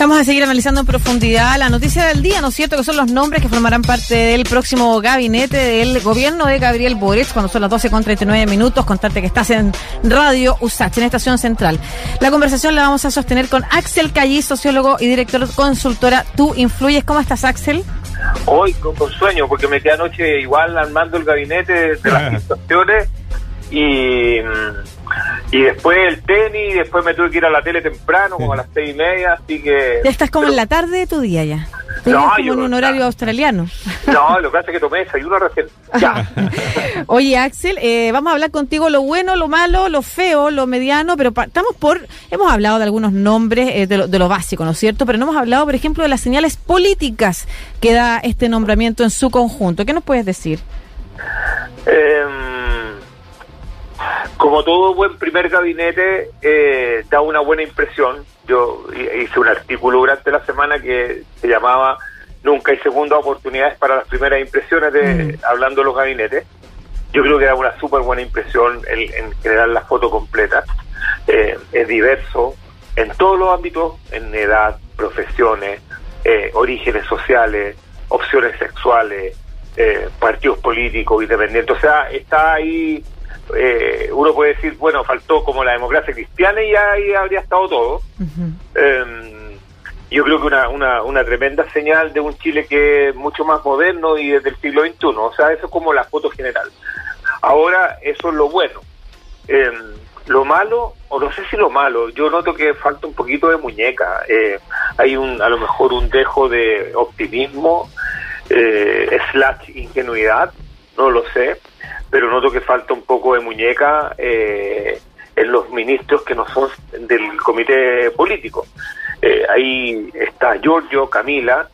Vamos a seguir analizando en profundidad la noticia del día, ¿no es cierto? Que son los nombres que formarán parte del próximo gabinete del gobierno de Gabriel Boric cuando son las 12 con 39 minutos. Contarte que estás en Radio USACH, en Estación Central. La conversación la vamos a sostener con Axel Callí, sociólogo y director consultora Tú Influyes. ¿Cómo estás, Axel? Hoy con, sueño, porque me quedé anoche igual armando el gabinete de las situaciones y y después el tenis, y después me tuve que ir a la tele temprano, como a las seis y media, así que... Ya estás como en la tarde de tu día ya. no, como en un horario australiano. No, lo que hace es que tomé desayuno recién. Ya. Oye, Axel, eh, vamos a hablar contigo lo bueno, lo malo, lo feo, lo mediano, pero estamos por... Hemos hablado de algunos nombres eh, de, lo, de lo básico, ¿no es cierto? Pero no hemos hablado, por ejemplo, de las señales políticas que da este nombramiento en su conjunto. ¿Qué nos puedes decir? Eh como todo buen primer gabinete, eh, da una buena impresión. Yo hice un artículo durante la semana que se llamaba Nunca hay segunda oportunidades para las primeras impresiones de mm. hablando de los gabinetes. Yo creo que da una súper buena impresión en generar la foto completa. Eh, es diverso en todos los ámbitos, en edad, profesiones, eh, orígenes sociales, opciones sexuales, partidos políticos, independientes. O sea, está ahí eh, uno puede decir, bueno, faltó como la democracia cristiana y ahí habría estado todo. Em, yo creo que una, una, una tremenda señal de un Chile que es mucho más moderno y desde el siglo XXI. O sea, eso es como la foto general. Ahora, eso es lo bueno. Em, lo malo, o no sé si lo malo, yo noto que falta un poquito de muñeca. Eh, hay un, a lo mejor un dejo de optimismo, eh, slash ingenuidad, no lo sé pero noto que falta un poco de muñeca eh, en los ministros que no son del comité político. Eh, ahí está Giorgio, Camila,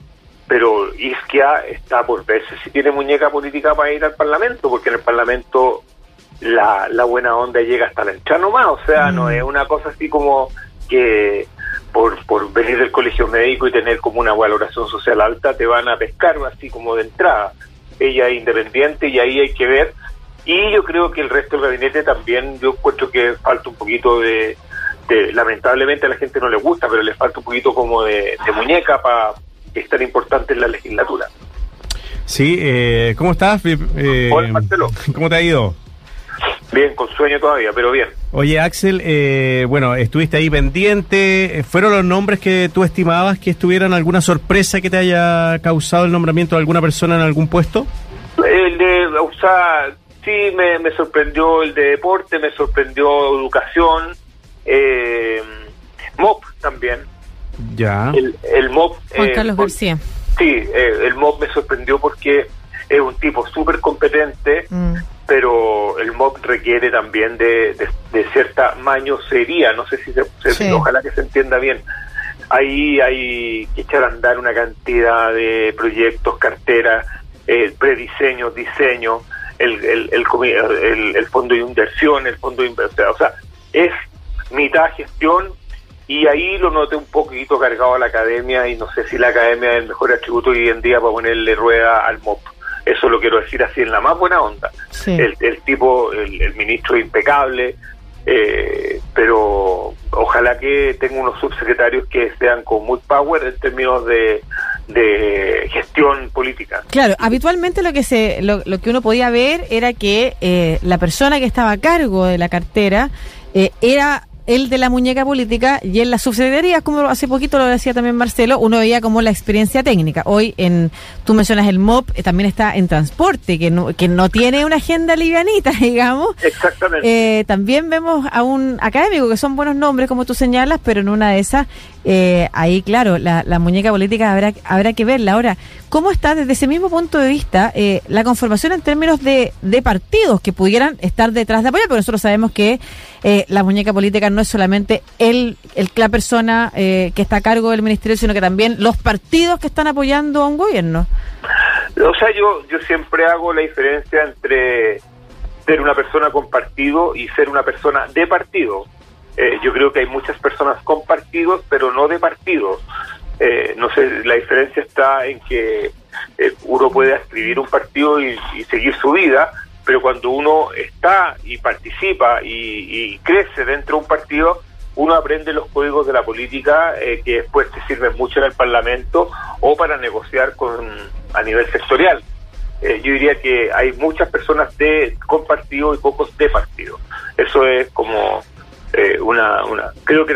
pero Isquia está por verse si tiene muñeca política para ir al Parlamento, porque en el Parlamento la, la buena onda llega hasta la entrada nomás, o sea, no mm. es una cosa así como que por, por venir del colegio médico y tener como una valoración social alta te van a pescar así como de entrada. Ella es independiente y ahí hay que ver y yo creo que el resto del gabinete también, yo encuentro que falta un poquito de, lamentablemente a la gente no le gusta, pero le falta un poquito como de, muñeca para que es tan importante en la legislatura. Sí, eh, ¿cómo estás? Eh, Hola, Marcelo. ¿Cómo te ha ido? Bien, con sueño todavía, pero bien. Oye, Axel, eh, bueno, estuviste ahí pendiente. ¿Fueron los nombres que tú estimabas que estuvieran alguna sorpresa que te haya causado el nombramiento de alguna persona en algún puesto? El de usar sí me, sorprendió el de deporte, me sorprendió educación, eh, MOP también. Ya. El, el MOP. Juan eh, Carlos García. Sí, eh, el MOP me sorprendió porque es un tipo súper competente, mm. Pero el MOP requiere también de, cierta mañosería, no sé si se, ojalá que se entienda bien. Ahí hay que echar a andar una cantidad de proyectos, carteras, eh, prediseños, diseño, el, el, el, el, fondo de inversión, el fondo de inversión, o sea, es mitad gestión y ahí lo noté un poquito cargado a la academia y no sé si la academia es el mejor atributo hoy en día para ponerle rueda al MOP. Eso lo quiero decir así en la más buena onda. El, el, tipo, el, ministro impecable, eh, pero ojalá que tenga unos subsecretarios que sean con muy power en términos de, de gestión política. Claro, habitualmente lo que se lo, lo que uno podía ver era que eh, la persona que estaba a cargo de la cartera eh, era el de la muñeca política y en la subsecretaría, como hace poquito lo decía también Marcelo, uno veía como la experiencia técnica. Hoy en tú mencionas el MOP, eh, también está en transporte, que no, que no tiene una agenda livianita, digamos. Exactamente. Eh, también vemos a un académico, que son buenos nombres, como tú señalas, pero en una de esas, eh, ahí, claro, la, la, muñeca política habrá, habrá que verla. Ahora, ¿cómo está desde ese mismo punto de vista la conformación en términos de, de partidos que pudieran estar detrás de apoyo? Porque nosotros sabemos que la muñeca política no es solamente el, la persona eh, que está a cargo del ministerio, sino que también los partidos que están apoyando a un gobierno. O sea, yo, yo siempre hago la diferencia entre ser una persona con partido y ser una persona de partido. Eh, yo creo que hay muchas personas con partidos, pero no de partidos. Eh, no sé, la diferencia está en que uno puede escribir un partido y seguir su vida, pero cuando uno está y participa y, crece dentro de un partido, uno aprende los códigos de la política eh, que después te sirven mucho en el Parlamento o para negociar con a nivel sectorial. Eh, yo diría que hay muchas personas de con partido y pocos de partido. Eso es como eh, una, una creo que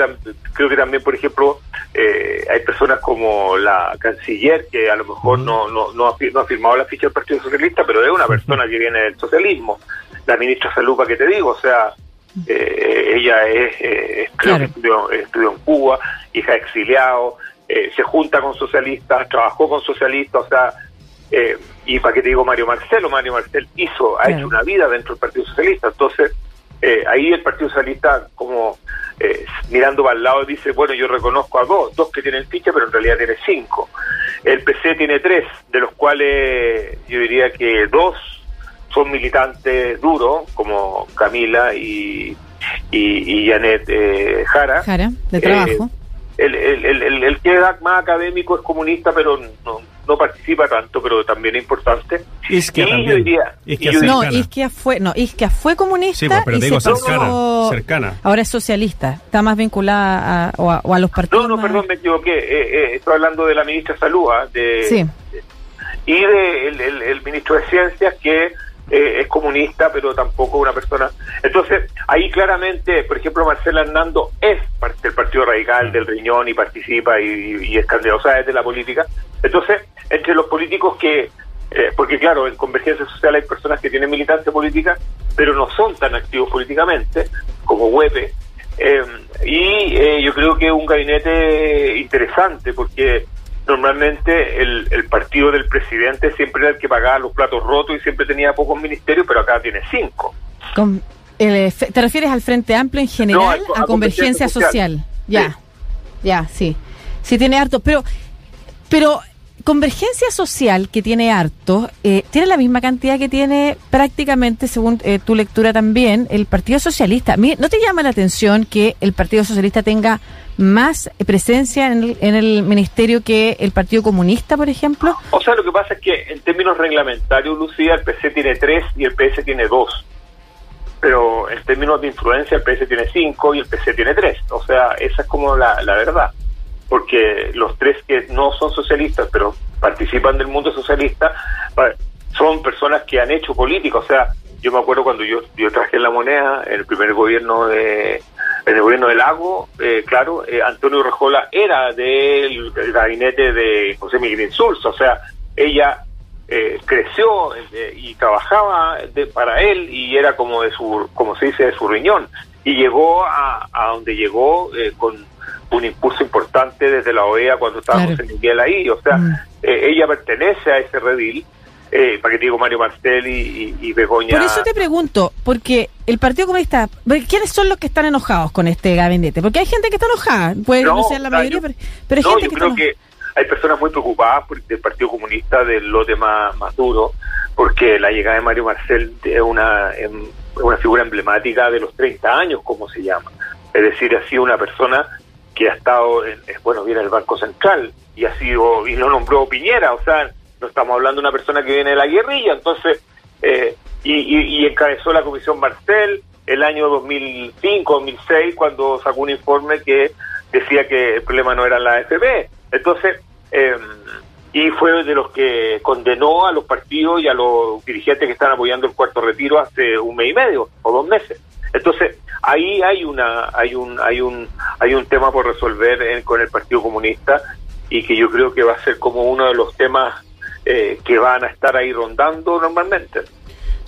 creo que también por ejemplo eh, hay personas como la canciller que a lo mejor no no, no, ha, no ha firmado la ficha del Partido Socialista pero es una persona que viene del socialismo. La ministra Salupa que te digo o sea eh, ella es, creo que estudió, estudió, en Cuba hija exiliado se junta con socialistas trabajó con socialistas o sea y para qué te digo Mario Marcelo Mario Marcel hizo ha hecho una vida dentro del Partido Socialista. Entonces eh, ahí el Partido Socialista, como eh, mirando para el lado, dice, bueno, yo reconozco a dos, dos que tienen ficha, pero en realidad tiene cinco. El PC tiene tres, de los cuales yo diría que dos son militantes duros, como Camila y, y, Janet eh, Jara. Jara, de trabajo. El, el, el, el, que es más académico es comunista, pero no, no participa tanto, pero también es importante. Isquia y yo diría, no, Isquia fue, no, Isquia fue comunista pues, y cercana, cercana. Ahora es socialista, está más vinculada a, o, a, los partidos. No, no, perdón, me equivoqué. Eh, eh, estoy hablando de la ministra de Salud, ¿ah? de, sí. y de el, ministro de Ciencias que eh, es comunista, pero tampoco una persona. Entonces, ahí claramente, por ejemplo, Marcela Hernando es parte del Partido Radical, del Riñón, y participa y, y es candidato, de la política. Entonces, entre los políticos que, eh, porque claro, en Convergencia Social hay personas que tienen militancia política, pero no son tan activos políticamente, como Huepe, eh, y eh, yo creo que es un gabinete interesante, porque normalmente el, el, partido del presidente siempre era el que pagaba los platos rotos y siempre tenía pocos ministerios, pero acá tiene cinco. ¿Te refieres al Frente Amplio en general, a, Convergencia, Social? Ya, ya, sí. Sí tiene harto, pero, pero Convergencia Social, que tiene harto, eh, tiene la misma cantidad que tiene prácticamente, según eh, tu lectura también, el Partido Socialista. ¿No te llama la atención que el Partido Socialista tenga más presencia en el, ministerio que el Partido Comunista, por ejemplo? O sea, lo que pasa es que en términos reglamentarios, Lucía, el PC tiene tres y el PS tiene dos. Pero en términos de influencia, el PS tiene cinco y el PC tiene tres. O sea, esa es como la verdad porque los tres que no son socialistas, pero participan del mundo socialista, son personas que han hecho política. O sea, yo me acuerdo cuando yo, yo traje la moneda, en el primer gobierno de en el gobierno del Lago, eh, claro, eh, Antonio Rejola era del gabinete de José Miguel Insulza, o sea, ella eh, creció y trabajaba para él y era como de su, como se dice, de su riñón y llegó a, a donde llegó con un impulso importante desde la OEA cuando estábamos en Miguel ahí. O sea, mm. eh, ella pertenece a ese redil. Eh, para que te digo Mario Martelli y, Begoña. Por eso te pregunto, porque el Partido Comunista, ¿quiénes son los que están enojados con este gabinete? Porque hay gente que está enojada, puede no, ser la mayoría, pero, hay gente yo creo que hay personas muy preocupadas por, del Partido Comunista, del lote más, más duro, porque la llegada de Mario Marcel es una, es una figura emblemática de los 30 años, como se llama. Es decir, ha sido una persona que ha estado, en, bueno, viene el Banco Central y ha sido, y lo nombró Piñera, o sea, no estamos hablando de una persona que viene de la guerrilla, entonces, eh, y, encabezó la Comisión Marcel el año 2005, 2006, cuando sacó un informe que decía que el problema no era la AFP. Entonces, eh, y fue de los que condenó a los partidos y a los dirigentes que están apoyando el cuarto retiro hace un mes y medio o dos meses. Entonces, ahí hay una hay un hay un hay un tema por resolver con el Partido Comunista y que yo creo que va a ser como uno de los temas eh, que van a estar ahí rondando normalmente.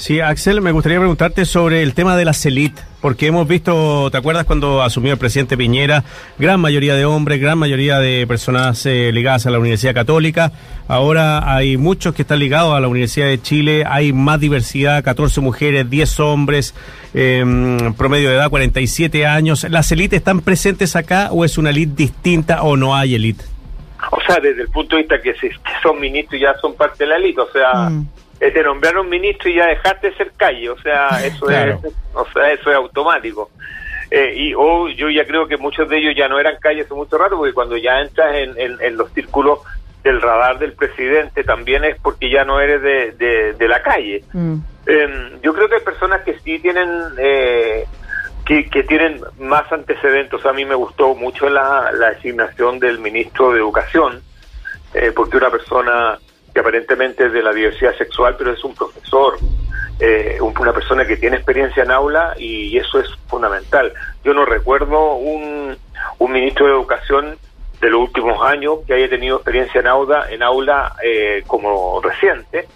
Sí, Axel, me gustaría preguntarte sobre el tema de la CELIT, porque hemos visto, ¿te acuerdas cuando asumió el presidente Piñera? Gran mayoría de hombres, gran mayoría de personas eh, ligadas a la Universidad Católica. Ahora hay muchos que están ligados a la Universidad de Chile, hay más diversidad, 14 mujeres, 10 hombres, em, promedio de edad 47 años. ¿Las élites están presentes acá o es una élite distinta o no hay élite? O sea, desde el punto de vista que si son ministros ya son parte de la élite, o sea... Mm te nombraron ministro y ya dejaste de ser calle, o sea, eso es, o sea, eso es automático. Eh, y o yo ya creo que muchos de ellos ya no eran calle hace mucho rato, porque cuando ya entras en, en, los círculos del radar del presidente también es porque ya no eres de, de, la calle. Mm. Em, yo creo que hay personas que sí tienen eh, que, que tienen más antecedentes. a mí me gustó mucho la, la designación del ministro de Educación, eh, porque una persona que aparentemente es de la diversidad sexual, pero es un profesor, eh, una persona que tiene experiencia en aula y eso es fundamental. Yo no recuerdo un, un ministro de Educación de los últimos años que haya tenido experiencia en aula, en aula eh, como reciente.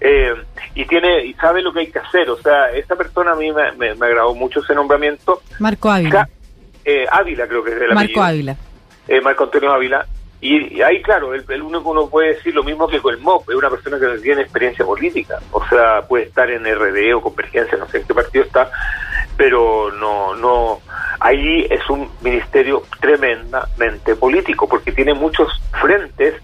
Eh, y tiene y sabe lo que hay que hacer. O sea, esta persona a mí me, me, agradó mucho ese nombramiento. Marco Ávila. Eh, Ávila creo que es de la Marco Ávila. Marco Antonio Ávila. Y, ahí, claro, el, el, único uno puede decir lo mismo que con el MOP, es una persona que no tiene experiencia política. O sea, puede estar en RD o Convergencia, no sé en qué partido está, pero no, no, ahí es un ministerio tremendamente político, porque tiene muchos frentes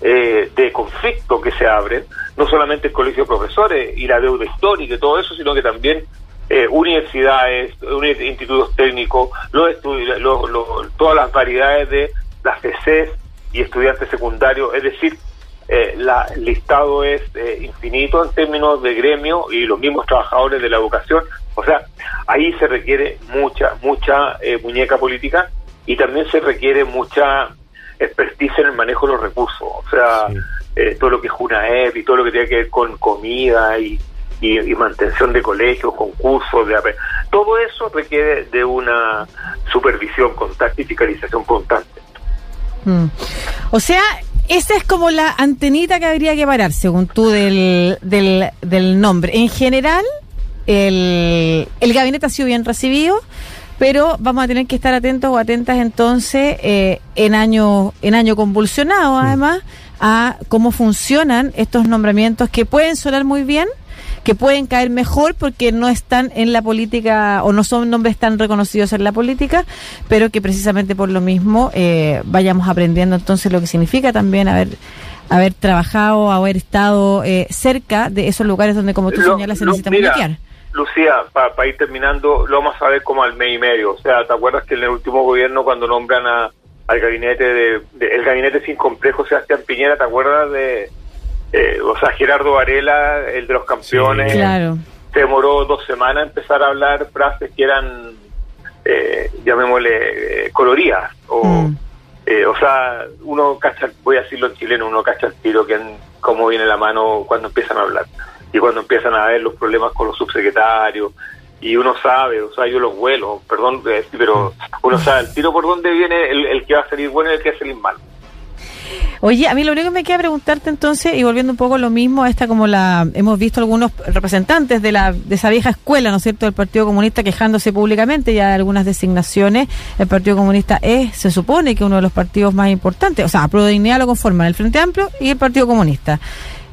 eh, de conflicto que se abren, no solamente el colegio de profesores y la deuda histórica y todo eso, sino que también eh, universidades, institutos técnicos, los, todas las variedades de las FECES y estudiantes secundarios, es decir, eh, la, el listado es eh, infinito en términos de gremio y los mismos trabajadores de la educación. O sea, ahí se requiere mucha, mucha eh, muñeca política y también se requiere mucha expertise en el manejo de los recursos. O sea, todo lo que es UNAEP y todo lo que tiene que ver con comida y, y, mantención de colegios, concursos, de todo eso requiere de una supervisión constante y fiscalización constante. Mm. O sea, esa es como la antenita que habría que parar, según tú, del, del, del nombre. En general, el, el gabinete ha sido bien recibido, pero vamos a tener que estar atentos o atentas entonces eh, en año en año convulsionado, además, a cómo funcionan estos nombramientos que pueden sonar muy bien, que pueden caer mejor porque no están en la política o no son nombres tan reconocidos en la política, pero que precisamente por lo mismo eh, vayamos aprendiendo entonces lo que significa también haber haber trabajado, haber estado eh, cerca de esos lugares donde, como tú señalas, se necesita mira, Lucía, para ir terminando, lo vamos a ver como al mes y medio. O sea, ¿te acuerdas que en el último gobierno, cuando nombran a, al gabinete de, el gabinete sin complejo Sebastián Piñera, ¿te acuerdas de eh, o sea, Gerardo Varela, el de los campeones, se demoró dos semanas empezar a hablar frases que eran, eh, llamémosle, eh, coloridas. O, mm. eh, o sea, uno cacha, voy a decirlo en chileno, uno cacha el tiro que en, cómo viene la mano cuando empiezan a hablar. Y cuando empiezan a ver los problemas con los subsecretarios, y uno sabe, o sea, yo los vuelo, perdón, pero uno sabe el tiro por dónde viene el, el que va a salir bueno y el que va a salir mal. Oye, a mí lo único que me queda preguntarte entonces, y volviendo un poco lo mismo, esta como la, hemos visto algunos representantes de la, de esa vieja escuela, ¿no es cierto?, del Partido Comunista quejándose públicamente ya de algunas designaciones. El Partido Comunista es, se supone que uno de los partidos más importantes, o sea, Pro Dignidad lo conforman el Frente Amplio y el Partido Comunista.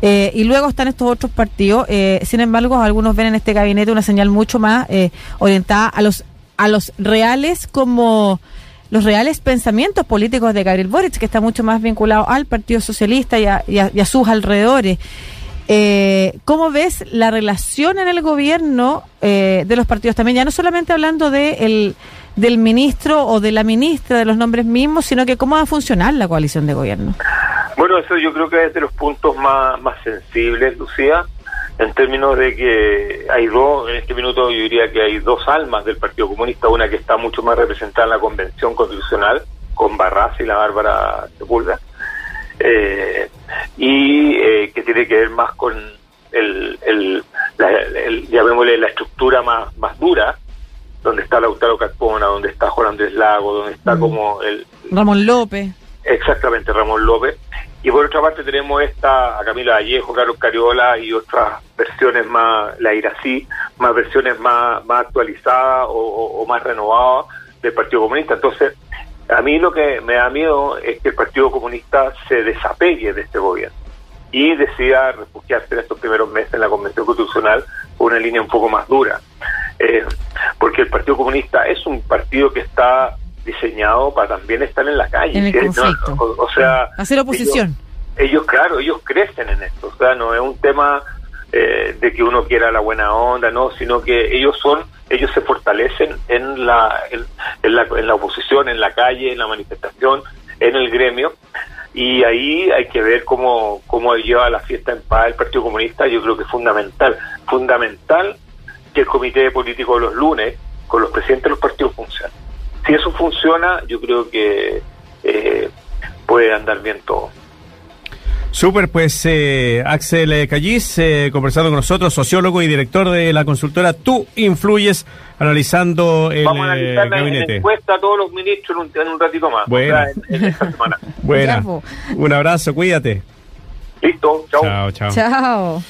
Eh, y luego están estos otros partidos. Eh, sin embargo, algunos ven en este gabinete una señal mucho más eh, orientada a los a los reales como los reales pensamientos políticos de Gabriel Boric, que está mucho más vinculado al Partido Socialista y a, sus alrededores. Eh, ¿Cómo ves la relación en el gobierno eh, de los partidos también? Ya no solamente hablando de del ministro o de la ministra, de los nombres mismos, sino que cómo va a funcionar la coalición de gobierno. Bueno, eso yo creo que es de los puntos más, más sensibles, Lucía en términos de que hay dos, en este minuto yo diría que hay dos almas del Partido Comunista, una que está mucho más representada en la Convención Constitucional, con Barras y la Bárbara Sepúlveda, eh, y eh, que tiene que ver más con el, el, la, llamémosle la estructura más, más dura, donde está Lautaro Carpona, donde está Juan Andrés Lago, donde está mm. como el... Ramón López. Exactamente, Ramón López. Y por otra parte tenemos esta a Camila Vallejo, Carlos Cariola y otras versiones más, la Irací, más versiones más, más actualizadas o, más renovadas del Partido Comunista. Entonces, a mí lo que me da miedo es que el Partido Comunista se desapegue de este gobierno y decida refugiarse en estos primeros meses en la Convención Constitucional con una línea un poco más dura. Eh, porque el Partido Comunista es un partido que está diseñado para también estar en la calle. En o, sea, hacer oposición. Ellos, claro, ellos crecen en esto. O sea, no es un tema eh, de que uno quiera la buena onda, no, sino que ellos son, ellos se fortalecen en la, en, la, en la oposición, en la calle, en la manifestación, en el gremio. Y ahí hay que ver cómo, cómo lleva la fiesta en paz el Partido Comunista. Yo creo que es fundamental, fundamental que el Comité Político de los lunes con los presidentes de los partidos funciona. Si eso funciona, yo creo que eh, puede andar bien todo. Súper, pues eh, Axel Callis, eh, conversando con nosotros, sociólogo y director de la consultora Tú Influyes, analizando el Vamos a analizar eh, la, gabinete. la encuesta a todos los ministros en un, en un ratito más. Buena. O sea, en- en esta semana. Buena. Un abrazo, cuídate. Listo, chao. Chao, chao. Chao.